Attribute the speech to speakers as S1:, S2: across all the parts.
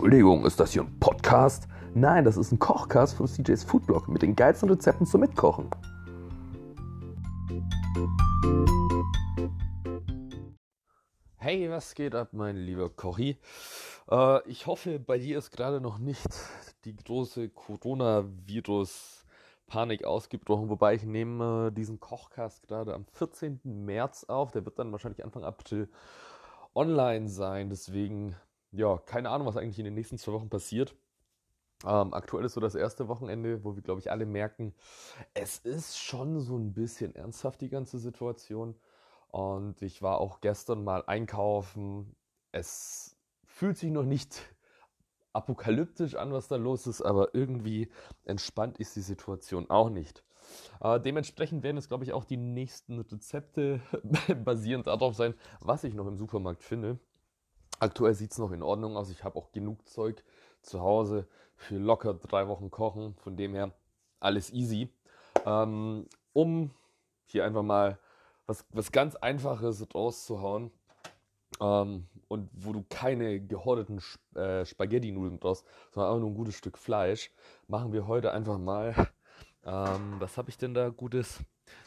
S1: Entschuldigung, ist das hier ein Podcast? Nein, das ist ein Kochcast von CJ's Foodblog mit den geilsten Rezepten zum Mitkochen. Hey, was geht ab, mein lieber Kochi? Äh, ich hoffe, bei dir ist gerade noch nicht die große Coronavirus-Panik ausgebrochen, wobei ich nehme äh, diesen Kochcast gerade am 14. März auf. Der wird dann wahrscheinlich Anfang April online sein. Deswegen ja, keine Ahnung, was eigentlich in den nächsten zwei Wochen passiert. Ähm, aktuell ist so das erste Wochenende, wo wir, glaube ich, alle merken, es ist schon so ein bisschen ernsthaft, die ganze Situation. Und ich war auch gestern mal einkaufen. Es fühlt sich noch nicht apokalyptisch an, was da los ist, aber irgendwie entspannt ist die Situation auch nicht. Äh, dementsprechend werden es, glaube ich, auch die nächsten Rezepte basierend darauf sein, was ich noch im Supermarkt finde. Aktuell sieht es noch in Ordnung aus. Ich habe auch genug Zeug zu Hause für locker drei Wochen kochen. Von dem her alles easy. Ähm, um hier einfach mal was, was ganz Einfaches rauszuhauen ähm, und wo du keine gehorteten äh, Spaghetti-Nudeln brauchst, sondern auch nur ein gutes Stück Fleisch, machen wir heute einfach mal, ähm, was habe ich denn da Gutes?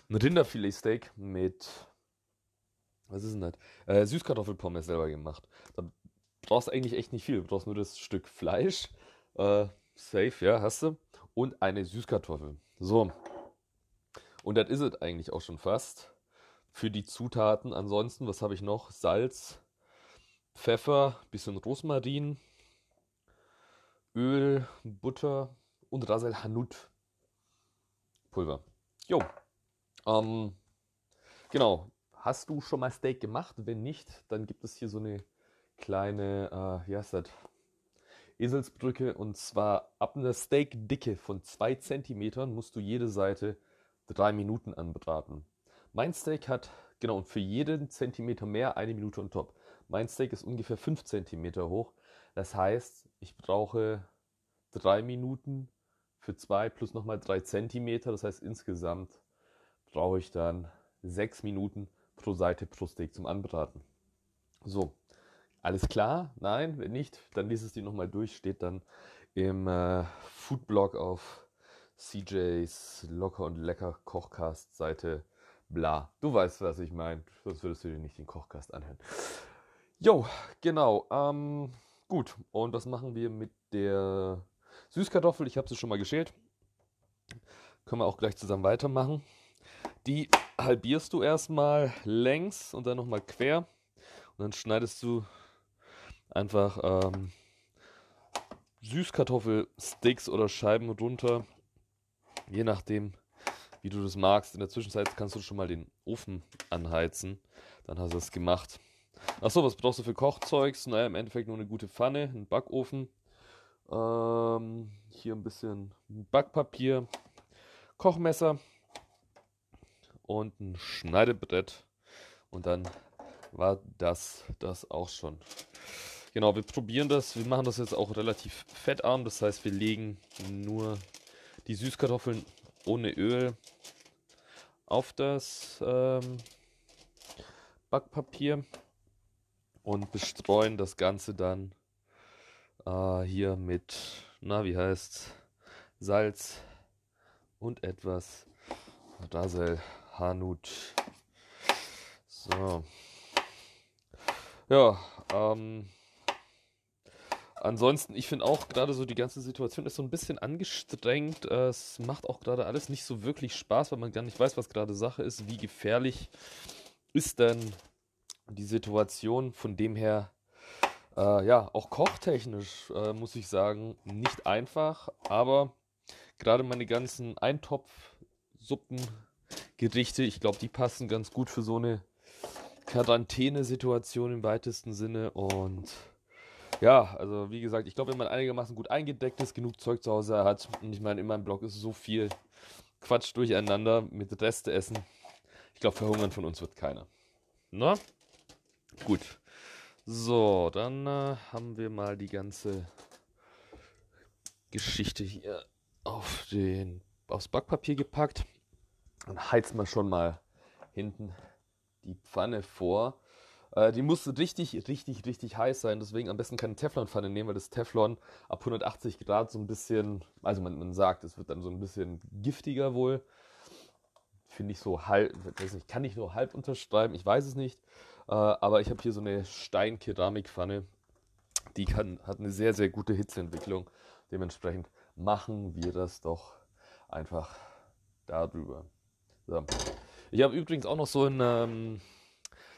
S1: Ein Rinderfiletsteak mit was ist denn das? Äh, Süßkartoffelpommes selber gemacht. Da brauchst du eigentlich echt nicht viel. Du brauchst nur das Stück Fleisch. Äh, safe, ja, hast du. Und eine Süßkartoffel. So. Und das ist es eigentlich auch schon fast. Für die Zutaten. Ansonsten, was habe ich noch? Salz, Pfeffer, bisschen Rosmarin, Öl, Butter und Rasel Hanut Pulver. Jo. Ähm, genau. Hast du schon mal Steak gemacht? Wenn nicht, dann gibt es hier so eine kleine, äh, wie heißt das? Eselsbrücke. Und zwar ab einer Steakdicke von 2 cm musst du jede Seite 3 Minuten anbraten. Mein Steak hat, genau, und für jeden Zentimeter mehr eine Minute on top. Mein Steak ist ungefähr 5 cm hoch. Das heißt, ich brauche 3 Minuten für 2 plus nochmal 3 cm. Das heißt, insgesamt brauche ich dann 6 Minuten pro Seite pro Steak zum Anbraten. So, alles klar? Nein, wenn nicht, dann liest es dir nochmal durch, steht dann im äh, Foodblog auf CJs Locker und Lecker Kochcast Seite bla. Du weißt, was ich meine, sonst würdest du dir nicht den Kochcast anhören. Jo, genau. Ähm, gut, und was machen wir mit der Süßkartoffel? Ich habe sie schon mal geschält. Können wir auch gleich zusammen weitermachen. Die halbierst du erstmal längs und dann nochmal quer. Und dann schneidest du einfach ähm, Süßkartoffelsticks oder Scheiben runter. Je nachdem, wie du das magst. In der Zwischenzeit kannst du schon mal den Ofen anheizen. Dann hast du es gemacht. Achso, was brauchst du für Kochzeugs? Naja, im Endeffekt nur eine gute Pfanne, einen Backofen. Ähm, hier ein bisschen Backpapier, Kochmesser und ein Schneidebrett. Und dann war das das auch schon. Genau, wir probieren das. Wir machen das jetzt auch relativ fettarm. Das heißt, wir legen nur die Süßkartoffeln ohne Öl auf das ähm, Backpapier und bestreuen das Ganze dann äh, hier mit, na, wie heißt Salz und etwas Rasel Hanut. So. Ja, ähm. Ansonsten, ich finde auch gerade so die ganze Situation ist so ein bisschen angestrengt. Es macht auch gerade alles nicht so wirklich Spaß, weil man gar nicht weiß, was gerade Sache ist. Wie gefährlich ist denn die Situation? Von dem her, äh, ja, auch kochtechnisch äh, muss ich sagen, nicht einfach. Aber gerade meine ganzen Eintopfsuppen Gerichte. Ich glaube, die passen ganz gut für so eine Quarantänesituation im weitesten Sinne. Und ja, also wie gesagt, ich glaube, wenn man einigermaßen gut eingedeckt ist, genug Zeug zu Hause hat, und ich meine, in meinem Blog ist so viel Quatsch durcheinander mit Reste essen. Ich glaube, verhungern von uns wird keiner. Na? Gut. So, dann äh, haben wir mal die ganze Geschichte hier auf den, aufs Backpapier gepackt. Dann heizt man schon mal hinten die Pfanne vor. Äh, die muss richtig, richtig, richtig heiß sein. Deswegen am besten keine Teflonpfanne nehmen, weil das Teflon ab 180 Grad so ein bisschen, also man, man sagt, es wird dann so ein bisschen giftiger wohl. Finde ich so halb, weiß nicht, kann ich nur halb unterschreiben, ich weiß es nicht. Äh, aber ich habe hier so eine Stein-Keramikpfanne. Die kann, hat eine sehr, sehr gute Hitzeentwicklung. Dementsprechend machen wir das doch einfach darüber. So. Ich habe übrigens auch noch so ein ähm,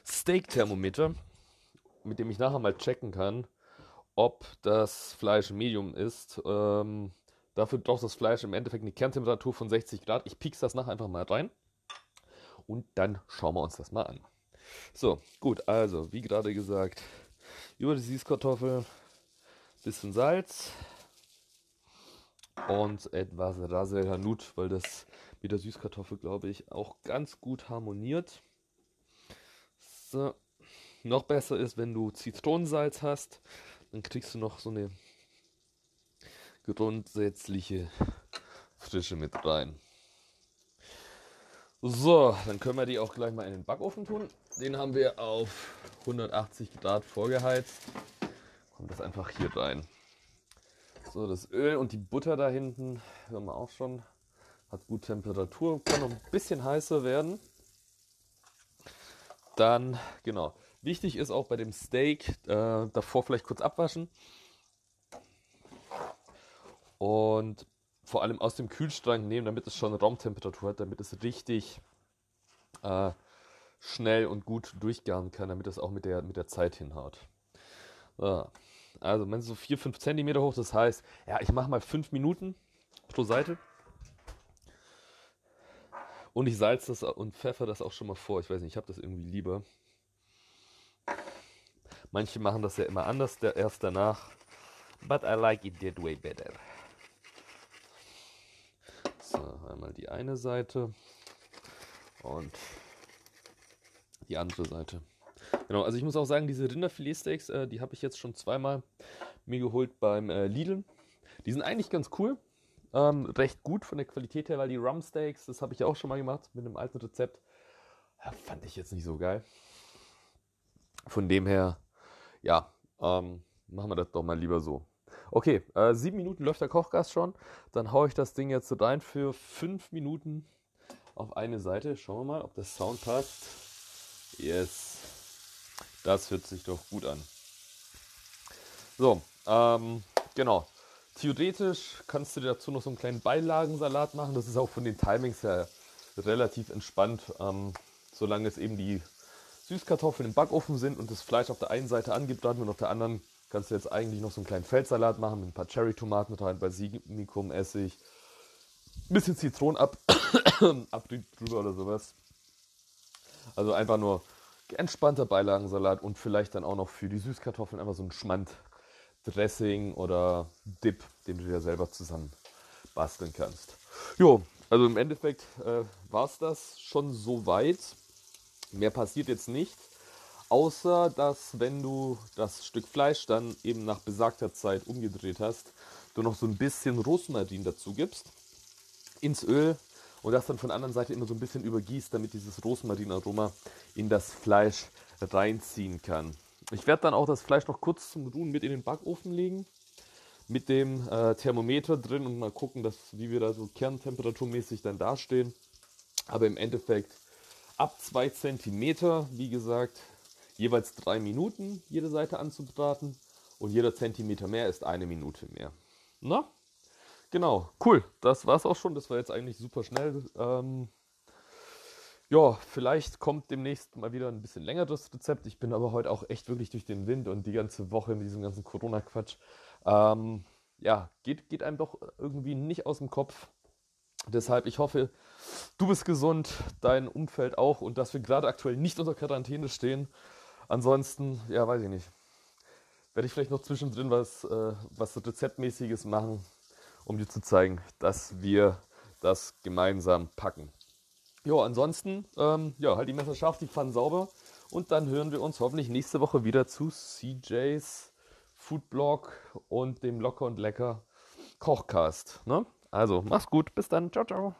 S1: Steak-Thermometer, mit dem ich nachher mal checken kann, ob das Fleisch Medium ist. Ähm, dafür braucht das Fleisch im Endeffekt eine Kerntemperatur von 60 Grad. Ich piekse das nachher einfach mal rein und dann schauen wir uns das mal an. So, gut, also wie gerade gesagt, über die Süßkartoffel, bisschen Salz und etwas Rasel Hanut, weil das mit der Süßkartoffel, glaube ich, auch ganz gut harmoniert. So. Noch besser ist, wenn du Zitronensalz hast, dann kriegst du noch so eine grundsätzliche Frische mit rein. So, dann können wir die auch gleich mal in den Backofen tun. Den haben wir auf 180 Grad vorgeheizt. Kommt das einfach hier rein. So, das Öl und die Butter da hinten, hören wir auch schon, hat gut Temperatur, kann noch ein bisschen heißer werden. Dann, genau, wichtig ist auch bei dem Steak, äh, davor vielleicht kurz abwaschen. Und vor allem aus dem Kühlschrank nehmen, damit es schon Raumtemperatur hat, damit es richtig äh, schnell und gut durchgaren kann, damit es auch mit der, mit der Zeit hinhaut. So. Also, wenn so 4, 5 cm hoch, das heißt, ja, ich mache mal 5 Minuten pro Seite. Und ich salze das und pfeffer das auch schon mal vor. Ich weiß nicht, ich habe das irgendwie lieber. Manche machen das ja immer anders, der erst danach. But I like it that way better. So, einmal die eine Seite und die andere Seite. Genau, also ich muss auch sagen, diese Rinderfiletsteaks, äh, die habe ich jetzt schon zweimal mir geholt beim äh, Lidl. Die sind eigentlich ganz cool, ähm, recht gut von der Qualität her, weil die Rumsteaks, das habe ich auch schon mal gemacht mit einem alten Rezept, ja, fand ich jetzt nicht so geil. Von dem her, ja, ähm, machen wir das doch mal lieber so. Okay, äh, sieben Minuten läuft der Kochgas schon. Dann haue ich das Ding jetzt rein für fünf Minuten auf eine Seite. Schauen wir mal, ob der Sound passt. Yes. Das hört sich doch gut an. So, ähm, genau. Theoretisch kannst du dir dazu noch so einen kleinen Beilagensalat machen. Das ist auch von den Timings her relativ entspannt, ähm, solange es eben die Süßkartoffeln im Backofen sind und das Fleisch auf der einen Seite angebraten und auf der anderen kannst du jetzt eigentlich noch so einen kleinen Feldsalat machen mit ein paar Cherry-Tomaten rein, Basilikum, Essig, ein bisschen Zitronenabrieb drüber oder sowas. Also einfach nur entspannter Beilagensalat und vielleicht dann auch noch für die Süßkartoffeln einfach so ein Schmand Dressing oder Dip, den du dir selber zusammen basteln kannst. Jo, also im Endeffekt äh, war es das schon so weit. Mehr passiert jetzt nicht. Außer, dass wenn du das Stück Fleisch dann eben nach besagter Zeit umgedreht hast, du noch so ein bisschen Rosmarin dazu gibst ins Öl und das dann von der anderen Seite immer so ein bisschen übergießt, damit dieses Rosmarinaroma in das Fleisch reinziehen kann. Ich werde dann auch das Fleisch noch kurz zum Ruhen mit in den Backofen legen, mit dem äh, Thermometer drin und mal gucken, dass, wie wir da so kerntemperaturmäßig dann dastehen. Aber im Endeffekt ab 2 cm, wie gesagt, jeweils drei Minuten jede Seite anzubraten und jeder Zentimeter mehr ist eine Minute mehr. Na? Genau, cool. Das war's auch schon. Das war jetzt eigentlich super schnell. Ähm, ja, vielleicht kommt demnächst mal wieder ein bisschen längeres Rezept. Ich bin aber heute auch echt wirklich durch den Wind und die ganze Woche mit diesem ganzen Corona-Quatsch. Ähm, ja, geht, geht einem doch irgendwie nicht aus dem Kopf. Deshalb, ich hoffe, du bist gesund, dein Umfeld auch und dass wir gerade aktuell nicht unter Quarantäne stehen. Ansonsten, ja, weiß ich nicht. Werde ich vielleicht noch zwischendrin was, äh, was Rezeptmäßiges machen, um dir zu zeigen, dass wir das gemeinsam packen. Ja, ansonsten, ähm, ja, halt die Messer scharf, die Pfannen sauber. Und dann hören wir uns hoffentlich nächste Woche wieder zu CJs Foodblog und dem Locker und Lecker Kochcast. Ne? Also, mach's gut, bis dann, ciao, ciao.